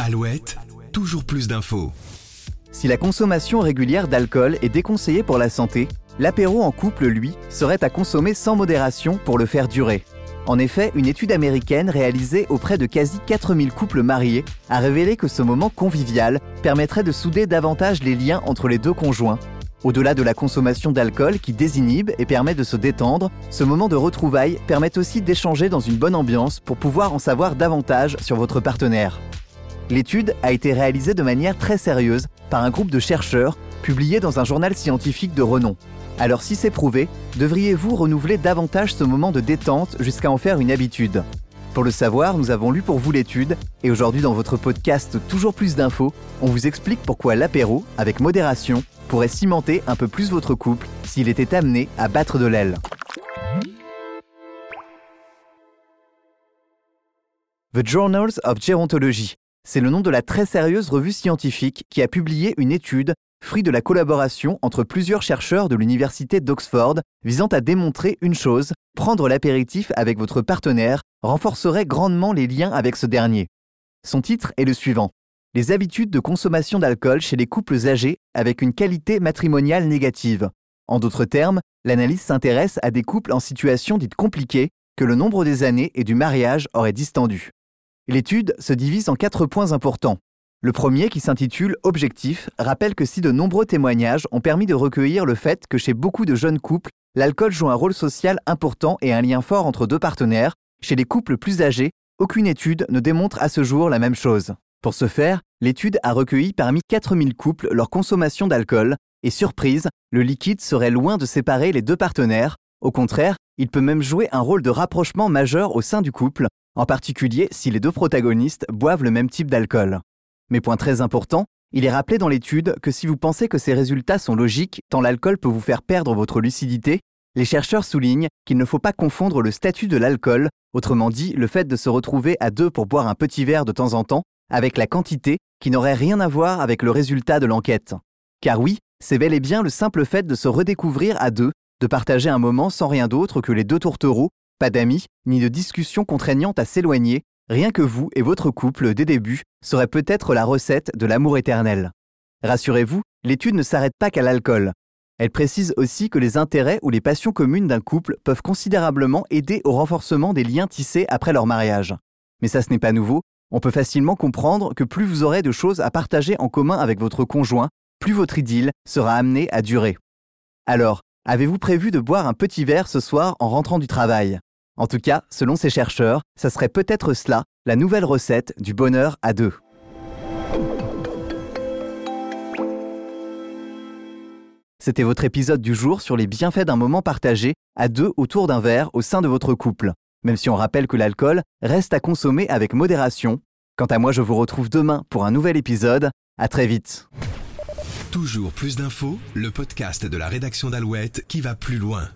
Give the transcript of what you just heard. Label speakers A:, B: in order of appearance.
A: Alouette, toujours plus d'infos.
B: Si la consommation régulière d'alcool est déconseillée pour la santé, l'apéro en couple, lui, serait à consommer sans modération pour le faire durer. En effet, une étude américaine réalisée auprès de quasi 4000 couples mariés a révélé que ce moment convivial permettrait de souder davantage les liens entre les deux conjoints. Au-delà de la consommation d'alcool qui désinhibe et permet de se détendre, ce moment de retrouvailles permet aussi d'échanger dans une bonne ambiance pour pouvoir en savoir davantage sur votre partenaire. L'étude a été réalisée de manière très sérieuse par un groupe de chercheurs publié dans un journal scientifique de renom. Alors si c'est prouvé, devriez-vous renouveler davantage ce moment de détente jusqu'à en faire une habitude? Pour le savoir, nous avons lu pour vous l'étude et aujourd'hui dans votre podcast Toujours plus d'infos, on vous explique pourquoi l'apéro, avec modération, pourrait cimenter un peu plus votre couple s'il était amené à battre de l'aile. The Journals of Gerontology c'est le nom de la très sérieuse revue scientifique qui a publié une étude, fruit de la collaboration entre plusieurs chercheurs de l'université d'Oxford, visant à démontrer une chose, prendre l'apéritif avec votre partenaire renforcerait grandement les liens avec ce dernier. Son titre est le suivant. Les habitudes de consommation d'alcool chez les couples âgés avec une qualité matrimoniale négative. En d'autres termes, l'analyse s'intéresse à des couples en situation dite compliquée que le nombre des années et du mariage aurait distendu. L'étude se divise en quatre points importants. Le premier, qui s'intitule Objectif, rappelle que si de nombreux témoignages ont permis de recueillir le fait que chez beaucoup de jeunes couples, l'alcool joue un rôle social important et un lien fort entre deux partenaires, chez les couples plus âgés, aucune étude ne démontre à ce jour la même chose. Pour ce faire, l'étude a recueilli parmi 4000 couples leur consommation d'alcool, et surprise, le liquide serait loin de séparer les deux partenaires, au contraire, il peut même jouer un rôle de rapprochement majeur au sein du couple, en particulier si les deux protagonistes boivent le même type d'alcool. Mais point très important, il est rappelé dans l'étude que si vous pensez que ces résultats sont logiques, tant l'alcool peut vous faire perdre votre lucidité, les chercheurs soulignent qu'il ne faut pas confondre le statut de l'alcool, autrement dit le fait de se retrouver à deux pour boire un petit verre de temps en temps, avec la quantité qui n'aurait rien à voir avec le résultat de l'enquête. Car oui, c'est bel et bien le simple fait de se redécouvrir à deux, de partager un moment sans rien d'autre que les deux tourtereaux pas d'amis, ni de discussions contraignantes à s'éloigner, rien que vous et votre couple dès début serait peut-être la recette de l'amour éternel. Rassurez-vous, l'étude ne s'arrête pas qu'à l'alcool. Elle précise aussi que les intérêts ou les passions communes d'un couple peuvent considérablement aider au renforcement des liens tissés après leur mariage. Mais ça ce n'est pas nouveau, on peut facilement comprendre que plus vous aurez de choses à partager en commun avec votre conjoint, plus votre idylle sera amenée à durer. Alors, Avez-vous prévu de boire un petit verre ce soir en rentrant du travail? En tout cas, selon ces chercheurs, ça serait peut-être cela, la nouvelle recette du bonheur à deux. C'était votre épisode du jour sur les bienfaits d'un moment partagé à deux autour d'un verre au sein de votre couple. Même si on rappelle que l'alcool reste à consommer avec modération. Quant à moi, je vous retrouve demain pour un nouvel épisode. À très vite.
A: Toujours plus d'infos, le podcast de la rédaction d'Alouette qui va plus loin.